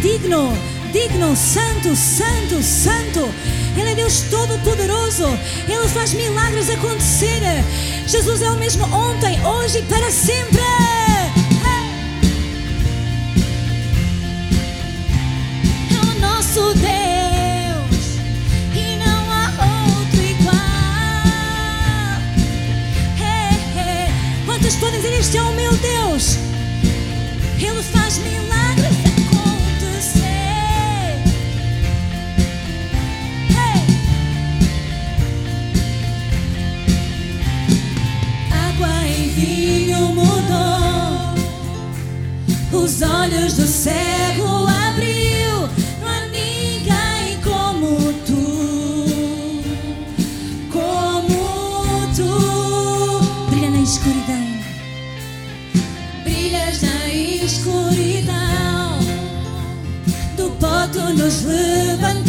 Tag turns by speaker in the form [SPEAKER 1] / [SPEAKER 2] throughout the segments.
[SPEAKER 1] digno, digno, santo, santo, santo. Ele é Deus Todo-Poderoso. Ele faz milagres acontecer. Jesus é o mesmo ontem, hoje e para sempre. É o nosso Deus podem dizer este é o meu os olhos do cego abriu. Não há ninguém como tu, como tu. Brilha na escuridão brilhas na escuridão. Do tu nos levantarás.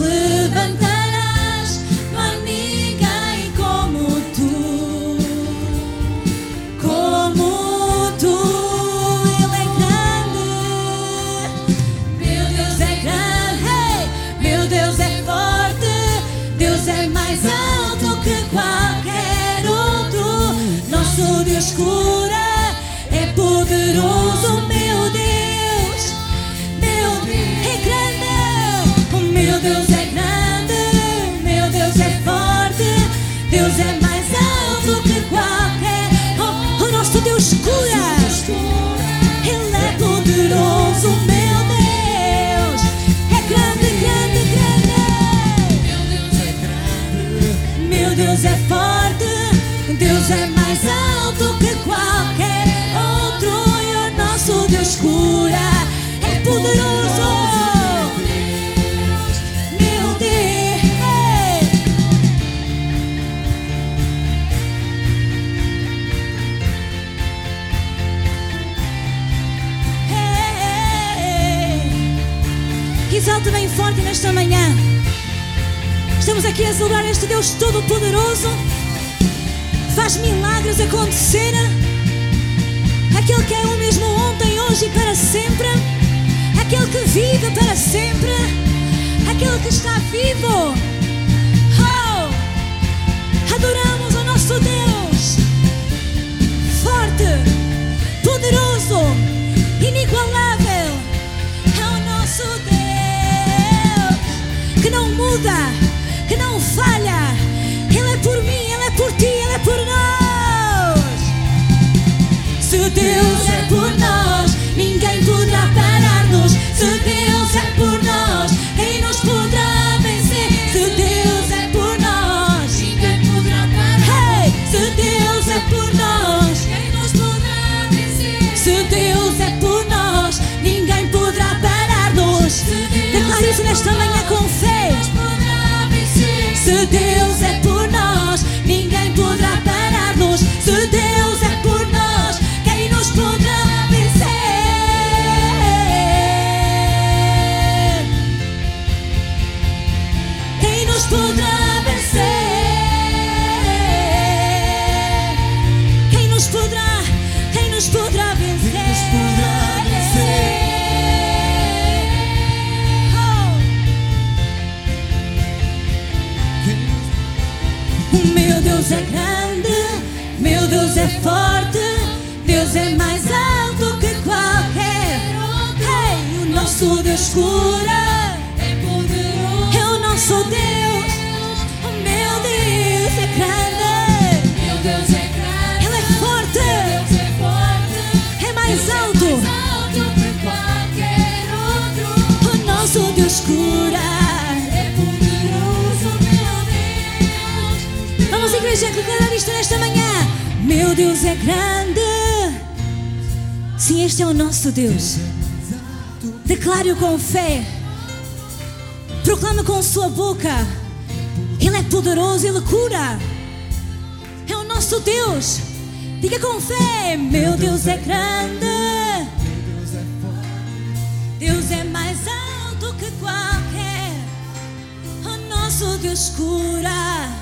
[SPEAKER 1] Levantarás não ninguém como tu como tu ele é grande meu Deus é grande, meu Deus é forte, Deus é mais alto que qualquer outro. Nosso Deus cura, Deus é mais alto que qualquer outro. E o nosso Deus cura. É poderoso. Meu Deus. Exalte bem forte nesta manhã. Estamos aqui a celebrar este Deus Todo-Poderoso. Faz milagres acontecer. Aquele que é o mesmo ontem, hoje e para sempre. Aquele que vive para sempre. Aquele que está vivo. Oh! Adoramos o nosso Deus. Por nós, ninguém poderá parar-nos. Se Deus Deus é forte, Deus é mais alto que qualquer. Hey, o nosso Deus cura, é poderoso, é o nosso Deus. O meu Deus é grande, meu Deus é grande, Ele é forte, Deus é forte, é mais alto, que qualquer outro. O nosso Deus cura, é poderoso, meu Deus. Vamos, igreja, declarar isto nesta manhã. Meu Deus é grande. Sim, este é o nosso Deus. Declare-o com fé. Proclame com sua boca. Ele é poderoso, ele cura. É o nosso Deus. Diga com fé: Meu Deus é grande. Deus é mais alto que qualquer. O nosso Deus cura.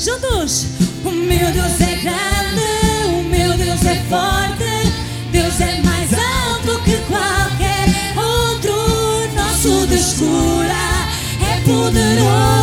[SPEAKER 1] Juntos. O meu Deus é grande. O meu Deus é forte. Deus é mais alto que qualquer outro. Nosso Deus cura. É poderoso.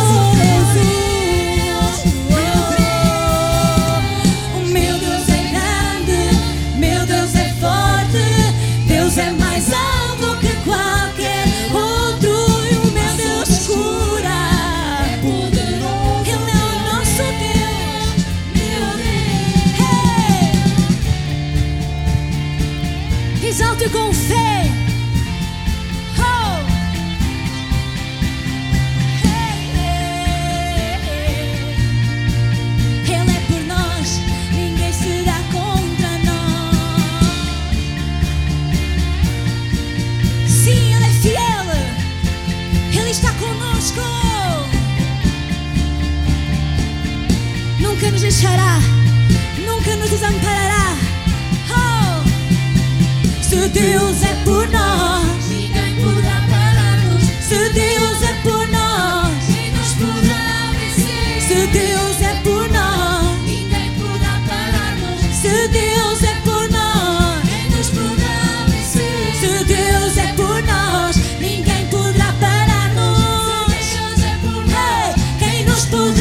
[SPEAKER 1] Deus é por nós, Ninguém
[SPEAKER 2] poderá parar-nos,
[SPEAKER 1] se Deus é por nós,
[SPEAKER 2] quem nos poderá vencer?
[SPEAKER 1] se Deus é por nós.
[SPEAKER 2] Ninguém poderá parar-nos,
[SPEAKER 1] Se Deus é por nós,
[SPEAKER 2] quem nos poderá vencer?
[SPEAKER 1] se Deus é por nós, ninguém poderá
[SPEAKER 2] Se
[SPEAKER 1] parar-nos.
[SPEAKER 2] Deus é por nós,
[SPEAKER 1] Quem nos poderá?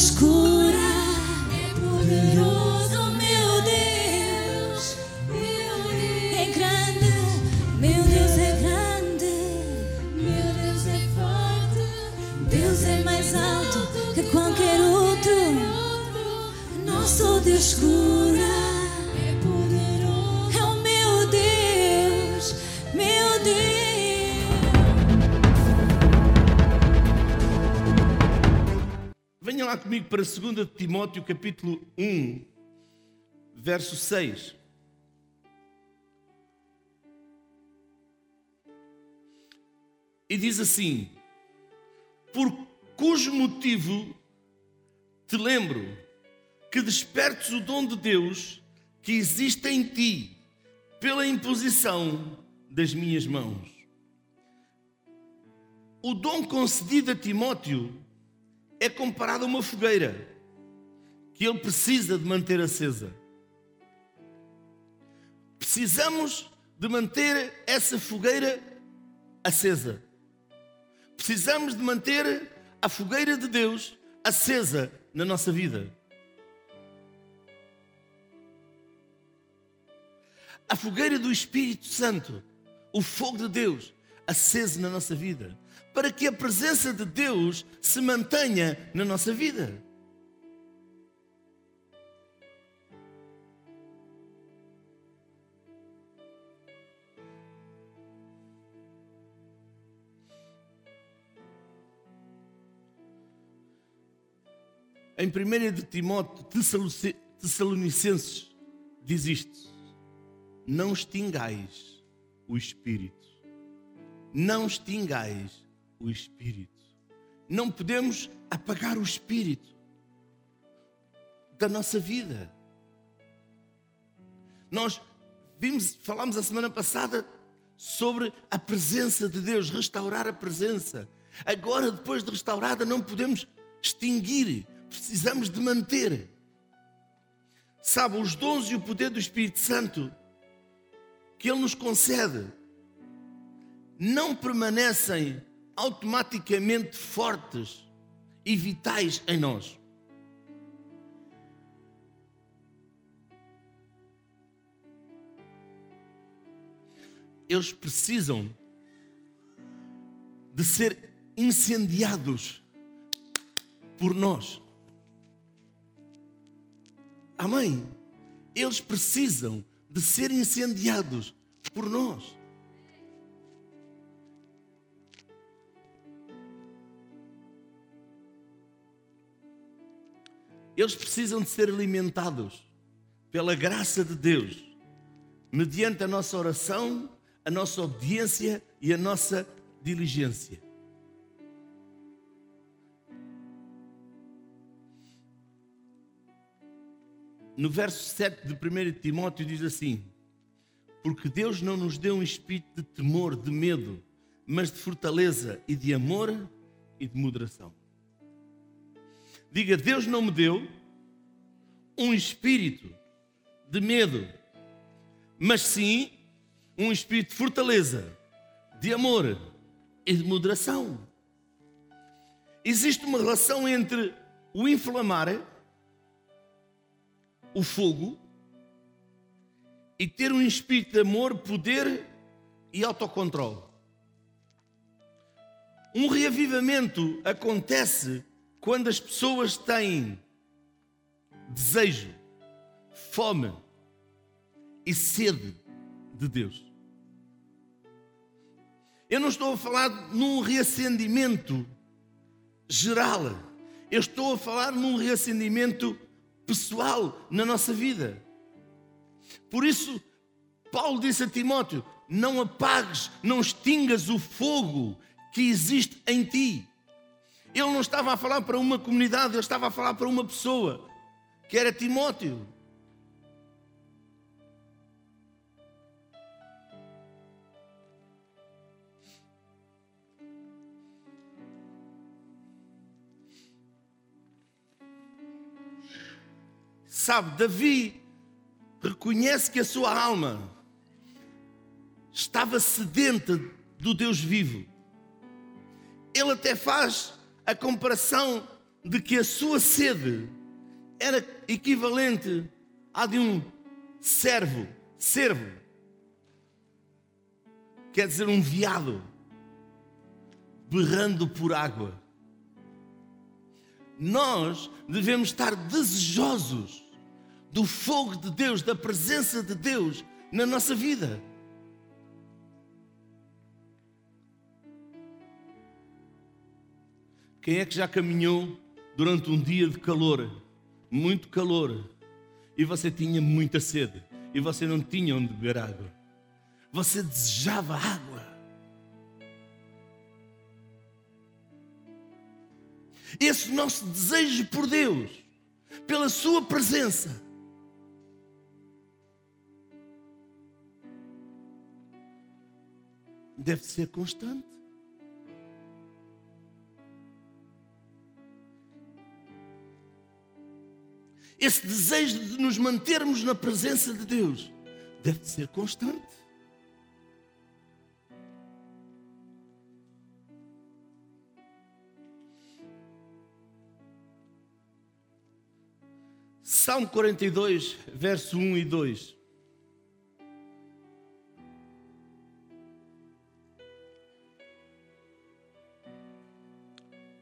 [SPEAKER 1] Nosso
[SPEAKER 3] comigo para 2 Timóteo capítulo 1, verso 6. E diz assim: Por cujo motivo te lembro que despertes o dom de Deus que existe em ti pela imposição das minhas mãos. O dom concedido a Timóteo é comparado a uma fogueira que ele precisa de manter acesa. Precisamos de manter essa fogueira acesa. Precisamos de manter a fogueira de Deus acesa na nossa vida. A fogueira do Espírito Santo, o fogo de Deus, aceso na nossa vida, para que a presença de Deus se mantenha na nossa vida. Em 1 de Timóteo, Tessalonicenses, diz isto: Não extingais o Espírito. Não extingais o Espírito. Não podemos apagar o Espírito da nossa vida. Nós vimos, falámos a semana passada sobre a presença de Deus, restaurar a presença. Agora, depois de restaurada, não podemos extinguir, precisamos de manter. Sabe, os dons e o poder do Espírito Santo que Ele nos concede não permanecem automaticamente fortes e vitais em nós. Eles precisam de ser incendiados por nós. Amém? Eles precisam de ser incendiados por nós. Eles precisam de ser alimentados pela graça de Deus, mediante a nossa oração, a nossa obediência e a nossa diligência. No verso 7 de 1 Timóteo diz assim: Porque Deus não nos deu um espírito de temor, de medo, mas de fortaleza e de amor e de moderação. Diga, Deus não me deu um espírito de medo, mas sim um espírito de fortaleza, de amor e de moderação. Existe uma relação entre o inflamar, o fogo, e ter um espírito de amor, poder e autocontrole. Um reavivamento acontece quando as pessoas têm desejo, fome e sede de Deus. Eu não estou a falar num reacendimento geral, eu estou a falar num reacendimento pessoal na nossa vida. Por isso, Paulo disse a Timóteo: não apagues, não extingas o fogo que existe em ti. Ele não estava a falar para uma comunidade, ele estava a falar para uma pessoa, que era Timóteo. Sabe, Davi reconhece que a sua alma estava sedenta do Deus vivo. Ele até faz a comparação de que a sua sede era equivalente à de um servo, servo. Quer dizer, um viado berrando por água. Nós devemos estar desejosos do fogo de Deus, da presença de Deus na nossa vida. Quem é que já caminhou durante um dia de calor, muito calor, e você tinha muita sede, e você não tinha onde beber água? Você desejava água. Esse nosso desejo por Deus, pela Sua presença, deve ser constante. Esse desejo de nos mantermos na presença de Deus deve ser constante. Salmo 42, verso 1 e 2.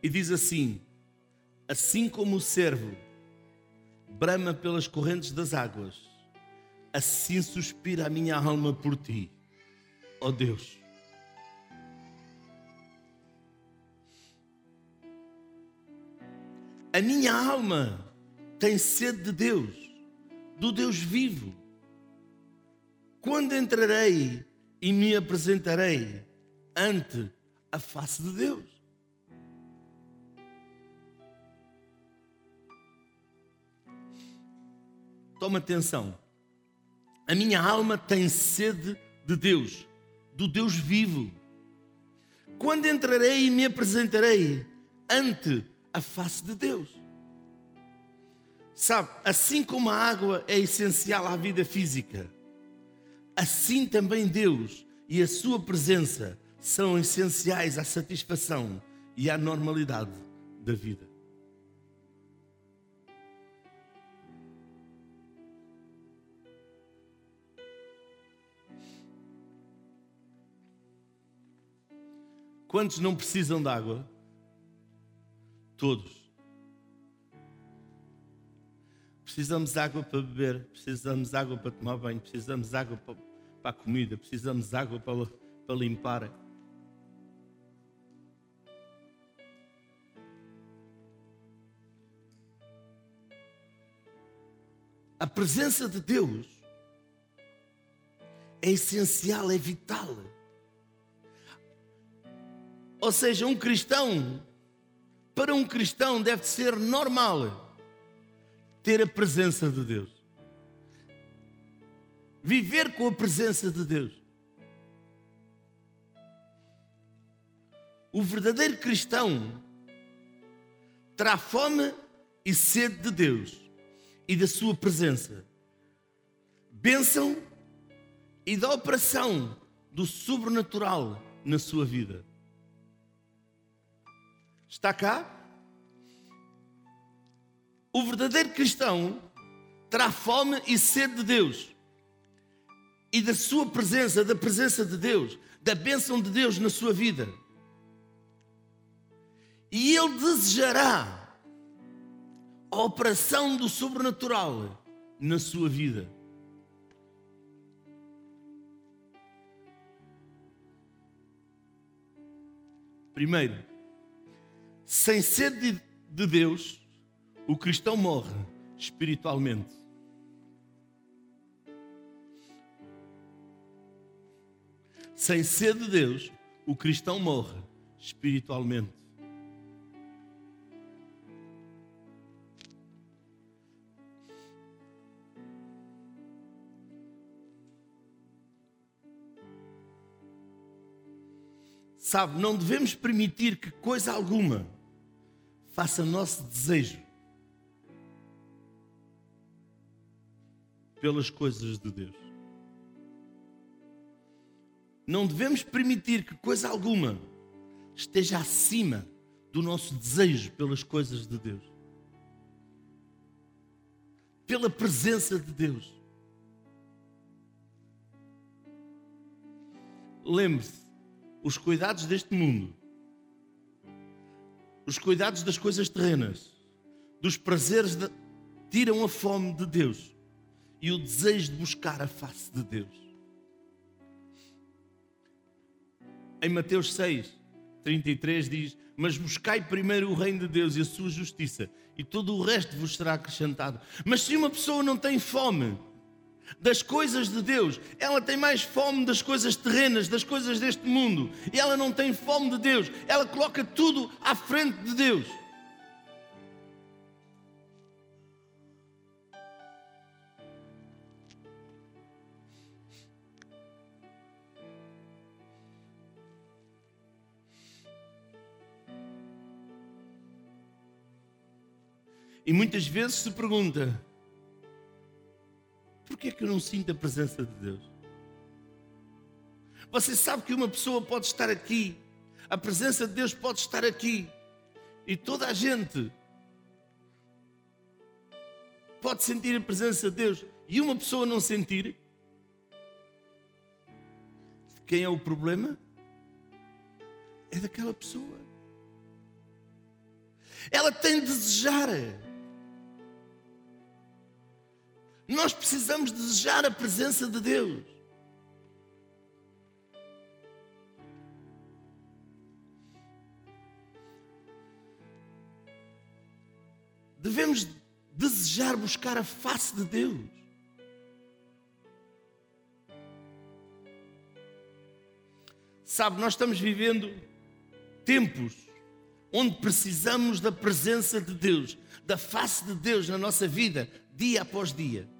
[SPEAKER 3] E diz assim: Assim como o servo brama pelas correntes das águas, assim suspira a minha alma por ti, ó oh Deus. A minha alma tem sede de Deus, do Deus vivo. Quando entrarei e me apresentarei ante a face de Deus? Toma atenção. A minha alma tem sede de Deus, do Deus vivo. Quando entrarei e me apresentarei ante a face de Deus. Sabe, assim como a água é essencial à vida física, assim também Deus e a Sua presença são essenciais à satisfação e à normalidade da vida. Quantos não precisam de água? Todos. Precisamos de água para beber, precisamos de água para tomar banho, precisamos de água para, para a comida, precisamos de água para, para limpar. A presença de Deus é essencial, é vital. Ou seja, um cristão, para um cristão deve ser normal ter a presença de Deus. Viver com a presença de Deus. O verdadeiro cristão terá fome e sede de Deus e da sua presença. Bênção e da operação do sobrenatural na sua vida. Está cá? O verdadeiro cristão terá fome e sede de Deus e da sua presença, da presença de Deus, da bênção de Deus na sua vida. E ele desejará a operação do sobrenatural na sua vida. Primeiro, sem sede de Deus, o cristão morre espiritualmente. Sem sede de Deus, o cristão morre espiritualmente. Sabe, não devemos permitir que coisa alguma faça nosso desejo pelas coisas de Deus. Não devemos permitir que coisa alguma esteja acima do nosso desejo pelas coisas de Deus. Pela presença de Deus. Lembre-se, os cuidados deste mundo, os cuidados das coisas terrenas, dos prazeres, de, tiram a fome de Deus e o desejo de buscar a face de Deus. Em Mateus 6, 33 diz: Mas buscai primeiro o reino de Deus e a sua justiça, e todo o resto vos será acrescentado. Mas se uma pessoa não tem fome das coisas de Deus, ela tem mais fome das coisas terrenas, das coisas deste mundo, e ela não tem fome de Deus, ela coloca tudo à frente de Deus. E muitas vezes se pergunta: é que eu não sinto a presença de Deus? Você sabe que uma pessoa pode estar aqui, a presença de Deus pode estar aqui, e toda a gente pode sentir a presença de Deus, e uma pessoa não sentir? Quem é o problema? É daquela pessoa. Ela tem de desejar. Nós precisamos desejar a presença de Deus. Devemos desejar buscar a face de Deus. Sabe, nós estamos vivendo tempos onde precisamos da presença de Deus, da face de Deus na nossa vida, dia após dia.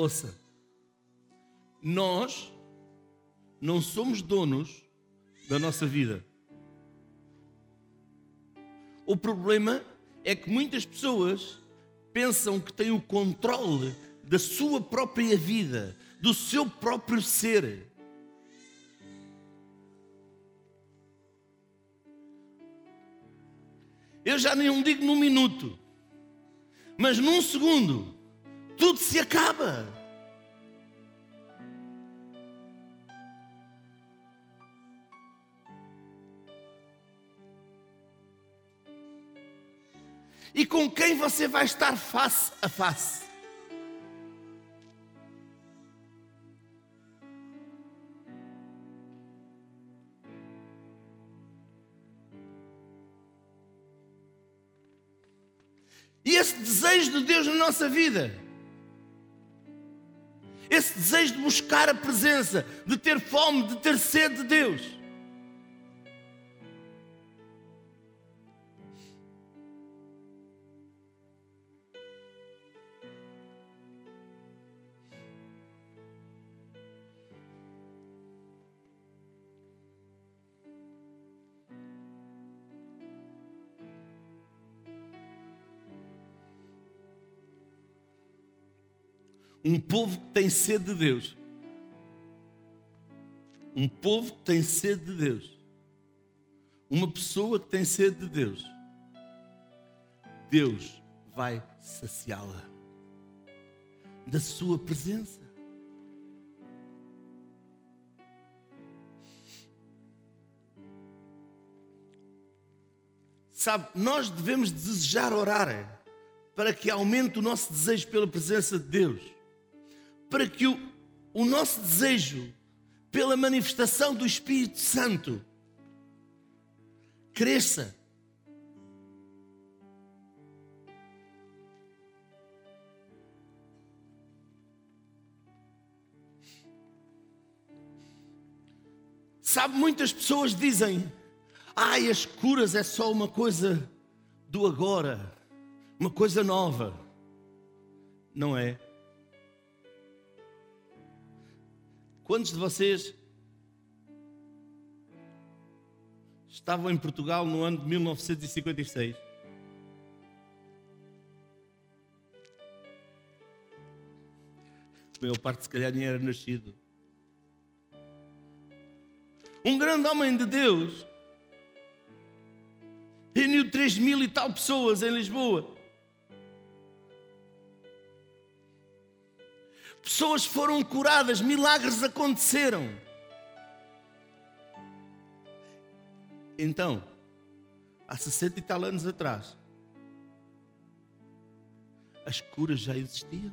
[SPEAKER 3] Ouça, nós não somos donos da nossa vida. O problema é que muitas pessoas pensam que têm o controle da sua própria vida, do seu próprio ser. Eu já nem digo num minuto, mas num segundo, tudo se acaba. E com quem você vai estar face a face? E esse desejo de Deus na nossa vida, esse desejo de buscar a presença, de ter fome, de ter sede de Deus. Povo que tem sede de Deus. Um povo que tem sede de Deus. Uma pessoa que tem sede de Deus. Deus vai saciá-la da sua presença. Sabe, nós devemos desejar orar para que aumente o nosso desejo pela presença de Deus para que o, o nosso desejo pela manifestação do Espírito Santo cresça. Sabe, muitas pessoas dizem: ai, as curas é só uma coisa do agora, uma coisa nova. Não é? Quantos de vocês estavam em Portugal no ano de 1956? A maior parte, se calhar, nem era nascido. Um grande homem de Deus reuniu 3 mil e tal pessoas em Lisboa. Pessoas foram curadas, milagres aconteceram. Então, há 60 e tal anos atrás, as curas já existiam.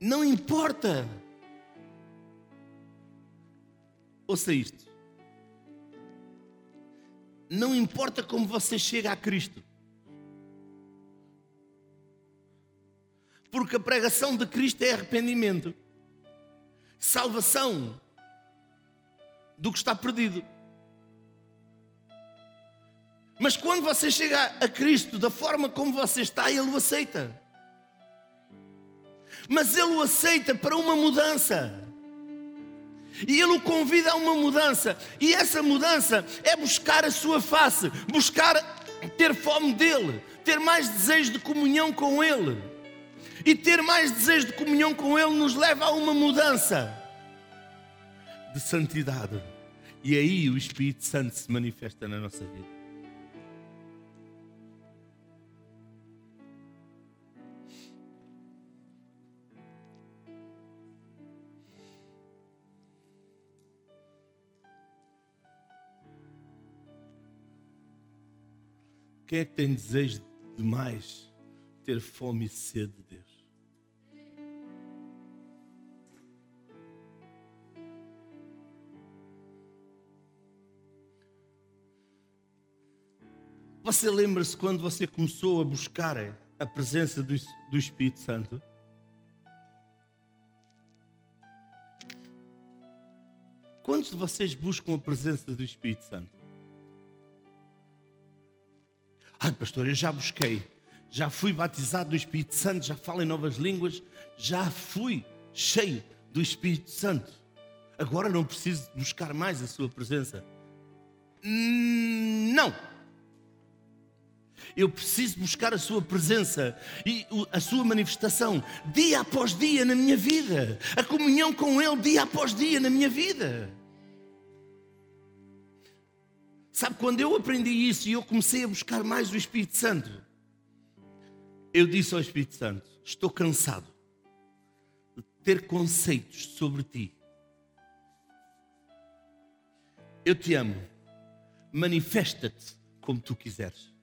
[SPEAKER 3] Não importa. Ouça isto. Não importa como você chega a Cristo. Porque a pregação de Cristo é arrependimento, salvação do que está perdido. Mas quando você chega a Cristo da forma como você está, Ele o aceita. Mas Ele o aceita para uma mudança. E Ele o convida a uma mudança. E essa mudança é buscar a sua face, buscar ter fome dEle, ter mais desejo de comunhão com Ele. E ter mais desejo de comunhão com Ele nos leva a uma mudança de santidade. E aí o Espírito Santo se manifesta na nossa vida. Quem é que tem desejo de mais ter fome e sede de Deus? Você lembra-se quando você começou a buscar a presença do, do Espírito Santo? Quantos de vocês buscam a presença do Espírito Santo? Ai, pastor, eu já busquei. Já fui batizado do Espírito Santo, já falo em novas línguas, já fui cheio do Espírito Santo. Agora não preciso buscar mais a sua presença. Hum, Não. Eu preciso buscar a sua presença e a sua manifestação dia após dia na minha vida. A comunhão com Ele dia após dia na minha vida. Sabe, quando eu aprendi isso e eu comecei a buscar mais o Espírito Santo, eu disse ao Espírito Santo: Estou cansado de ter conceitos sobre ti. Eu te amo. Manifesta-te como tu quiseres.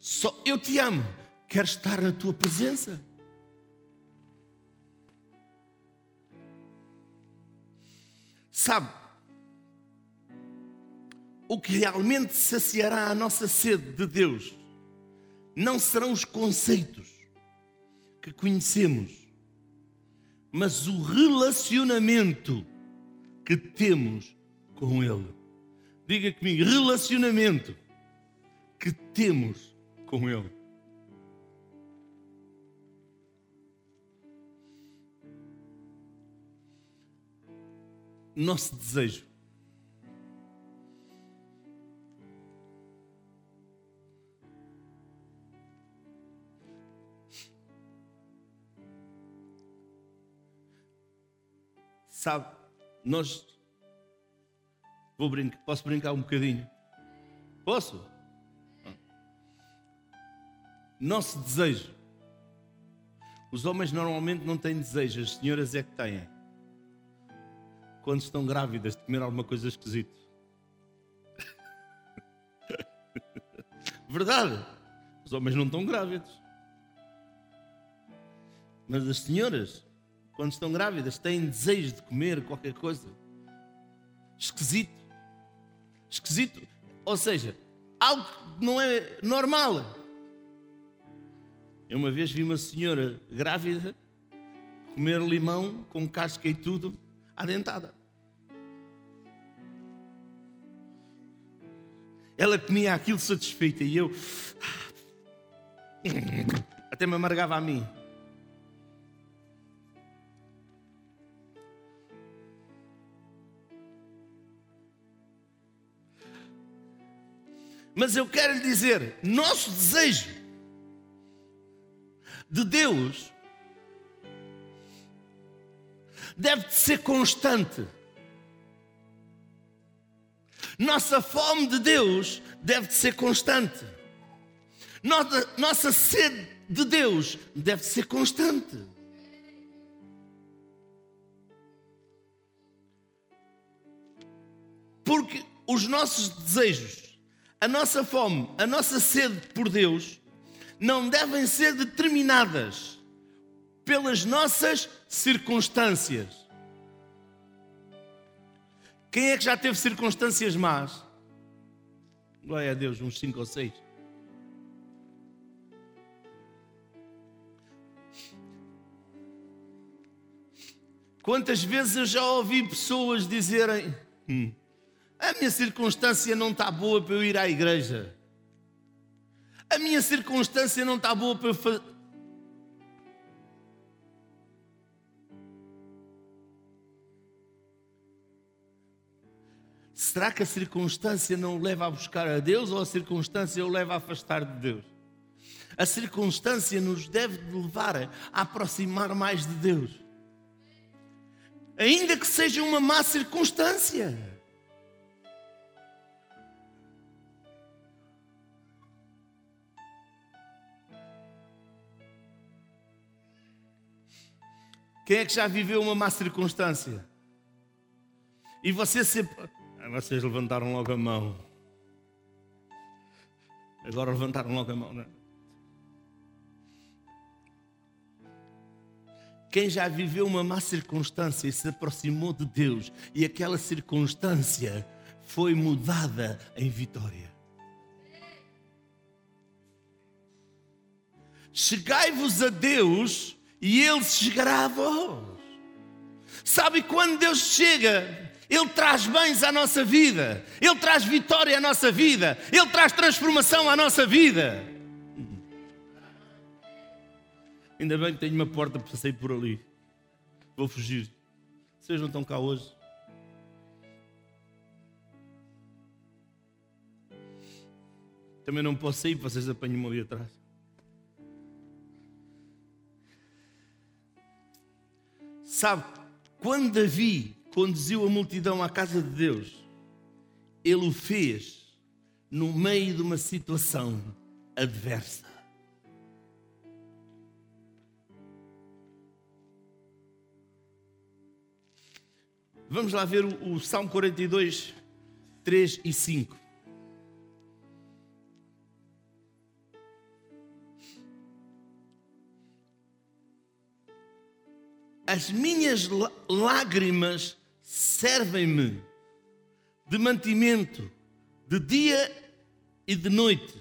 [SPEAKER 3] Só eu te amo. Quero estar na tua presença. Sabe, o que realmente saciará a nossa sede de Deus não serão os conceitos que conhecemos, mas o relacionamento que temos com Ele. Diga comigo, relacionamento que temos com Ele. Nosso desejo Sabe, nós. Vou brincar, posso brincar um bocadinho? Posso? Nosso desejo. Os homens normalmente não têm desejo, as senhoras é que têm. Quando estão grávidas de comer alguma coisa esquisita. Verdade. Os homens não estão grávidos. Mas as senhoras, quando estão grávidas, têm desejo de comer qualquer coisa. Esquisito. Esquisito. Ou seja, algo que não é normal. Eu uma vez vi uma senhora grávida comer limão com casca e tudo à dentada. Ela comia aquilo satisfeita e eu até me amargava a mim. Mas eu quero lhe dizer, nosso desejo de Deus deve ser constante. Nossa fome de Deus deve ser constante. Nossa, nossa sede de Deus deve ser constante. Porque os nossos desejos, a nossa fome, a nossa sede por Deus não devem ser determinadas pelas nossas circunstâncias. Quem é que já teve circunstâncias más? Glória a Deus, uns cinco ou seis. Quantas vezes eu já ouvi pessoas dizerem: "Hum, a minha circunstância não está boa para eu ir à igreja. A minha circunstância não está boa para eu Será que a circunstância não o leva a buscar a Deus ou a circunstância o leva a afastar de Deus? A circunstância nos deve levar a aproximar mais de Deus. Ainda que seja uma má circunstância. Quem é que já viveu uma má circunstância? E você sempre. Vocês levantaram logo a mão. Agora levantaram logo a mão, não é? Quem já viveu uma má circunstância e se aproximou de Deus e aquela circunstância foi mudada em vitória. Chegai-vos a Deus e Ele chegará a vós. Sabe quando Deus chega, Ele traz bens à nossa vida, Ele traz vitória à nossa vida, Ele traz transformação à nossa vida. Ainda bem que tenho uma porta para sair por ali. Vou fugir. Vocês não estão cá hoje. Também não posso sair, vocês apanham-me ali atrás. Sabe, quando Davi conduziu a multidão à casa de Deus, ele o fez no meio de uma situação adversa. Vamos lá ver o, Salmo 42, 3 e 5. As minhas lágrimas servem-me de mantimento de dia e de noite,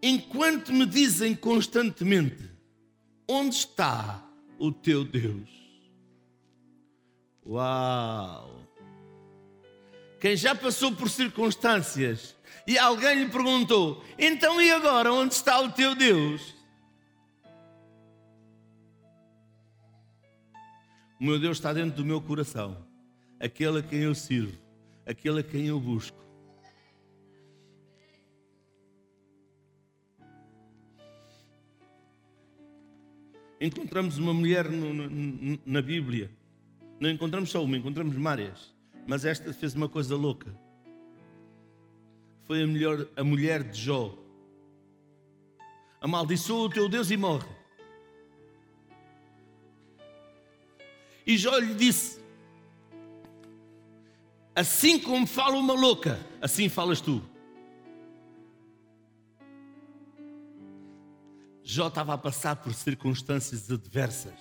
[SPEAKER 3] enquanto me dizem constantemente: Onde está o teu Deus? Uau! Quem já passou por circunstâncias e alguém lhe perguntou: Então e agora onde está o teu Deus? O meu Deus está dentro do meu coração, aquele a quem eu sirvo, aquele a quem eu busco. Encontramos uma mulher no, no, na Bíblia, não encontramos só uma, encontramos várias, mas esta fez uma coisa louca. Foi a, melhor, a mulher de Jó. Amaldiçoa o teu Deus e morre. E Jó lhe disse: Assim como fala uma louca, assim falas tu. Jó estava a passar por circunstâncias adversas.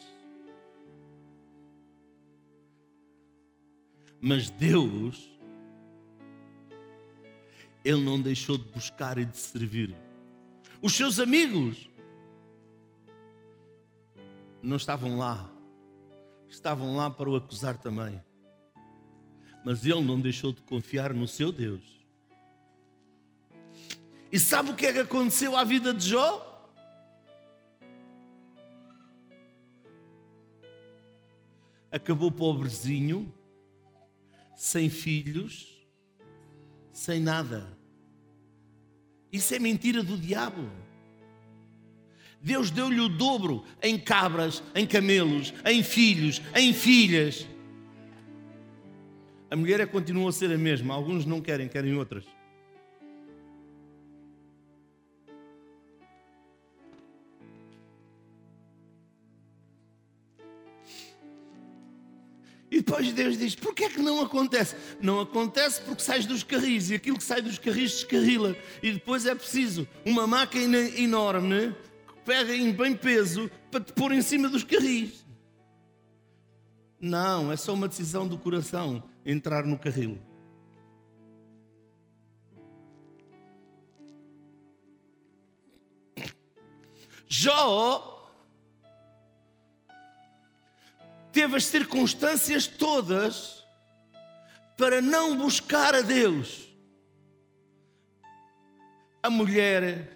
[SPEAKER 3] Mas Deus, Ele não deixou de buscar e de servir. Os seus amigos não estavam lá estavam lá para o acusar também. Mas ele não deixou de confiar no seu Deus. E sabe o que é que aconteceu à vida de Jó? Acabou pobrezinho, sem filhos, sem nada. Isso é mentira do diabo. Deus deu-lhe o dobro em cabras, em camelos, em filhos, em filhas. A mulher é, continua a ser a mesma. Alguns não querem, querem outras. E depois Deus diz: porquê é que não acontece? Não acontece porque sais dos carris e aquilo que sai dos carris descarrila. E depois é preciso uma máquina enorme peguem bem peso para te pôr em cima dos carris. Não, é só uma decisão do coração entrar no carril. Jó teve as circunstâncias todas para não buscar a Deus. A mulher,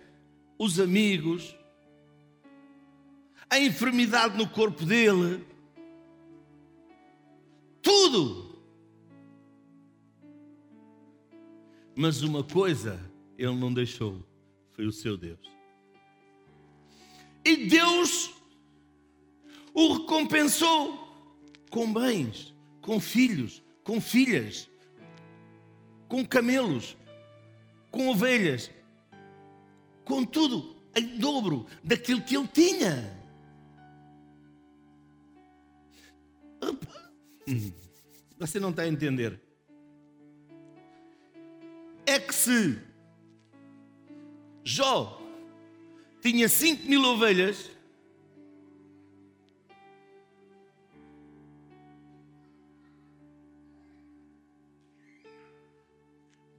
[SPEAKER 3] os amigos, a enfermidade no corpo dele, tudo. Mas uma coisa ele não deixou, foi o seu Deus. E Deus o recompensou com bens, com filhos, com filhas, com camelos, com ovelhas, com tudo em dobro daquilo que ele tinha. Você não está a entender. É que se Jó tinha 5 mil ovelhas,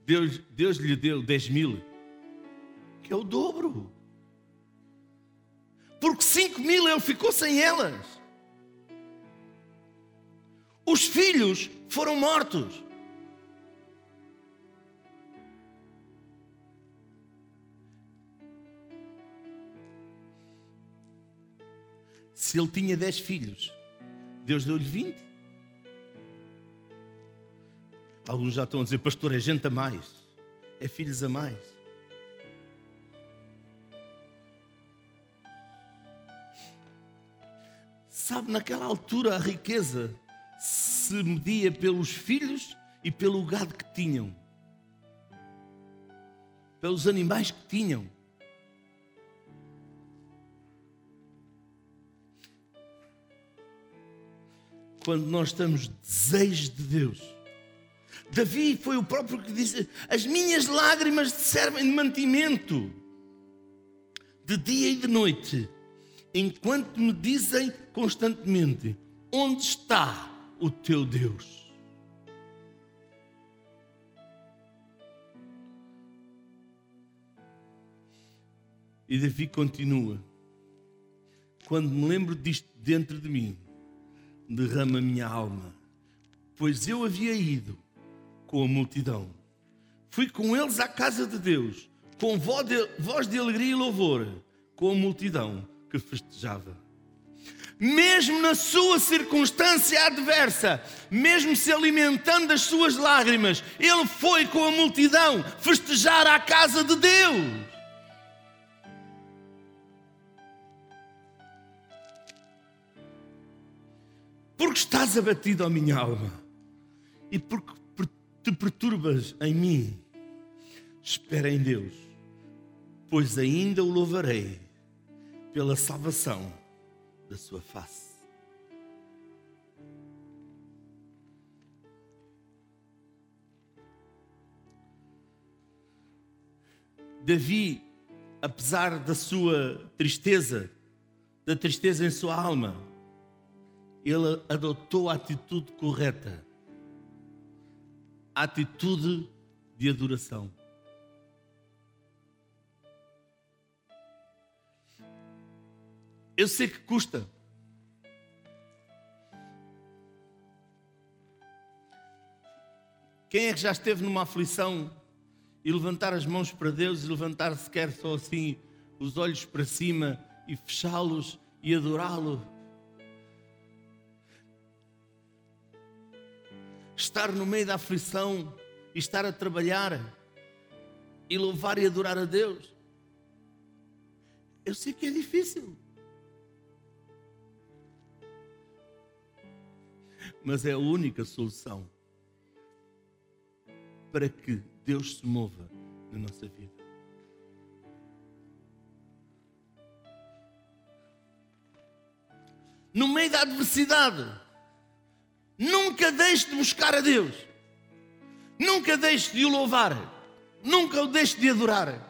[SPEAKER 3] Deus, Deus lhe deu 10 mil, que é o dobro. Porque 5 mil ele ficou sem elas. Os filhos foram mortos. Se ele tinha 10 filhos, Deus deu-lhe 20. Alguns já estão a dizer, pastor, é gente a mais, é filhos a mais. Sabe, naquela altura a riqueza se media pelos filhos e pelo gado que tinham, pelos animais que tinham. Quando nós estamos desejos de Deus, Davi foi o próprio que disse: As minhas lágrimas servem de mantimento, de dia e de noite, enquanto me dizem constantemente: Onde está o teu Deus? E Davi continua: Quando me lembro disto dentro de mim, derrama minha alma, pois eu havia ido com a multidão. Fui com eles à casa de Deus, com voz de, alegria e louvor, com a multidão que festejava. Mesmo na sua circunstância adversa, mesmo se alimentando das suas lágrimas, ele foi com a multidão festejar à casa de Deus. Porque estás abatido, ó minha alma, e porque te perturbas em mim, espera em Deus, pois ainda o louvarei pela salvação da sua face. Davi, apesar da sua tristeza, da tristeza em sua alma, ele adotou a atitude correta, a atitude de adoração. Eu sei que custa. Quem é que já esteve numa aflição e levantar as mãos para Deus e levantar sequer só assim os olhos para cima e fechá-los e adorá-lo? Estar no meio da aflição estar a trabalhar e louvar e adorar a Deus. Eu sei que é difícil. Mas é a única solução para que Deus se mova na nossa vida. No meio da adversidade, nunca deixe de buscar a Deus, nunca deixe de o louvar, nunca o deixe de adorar.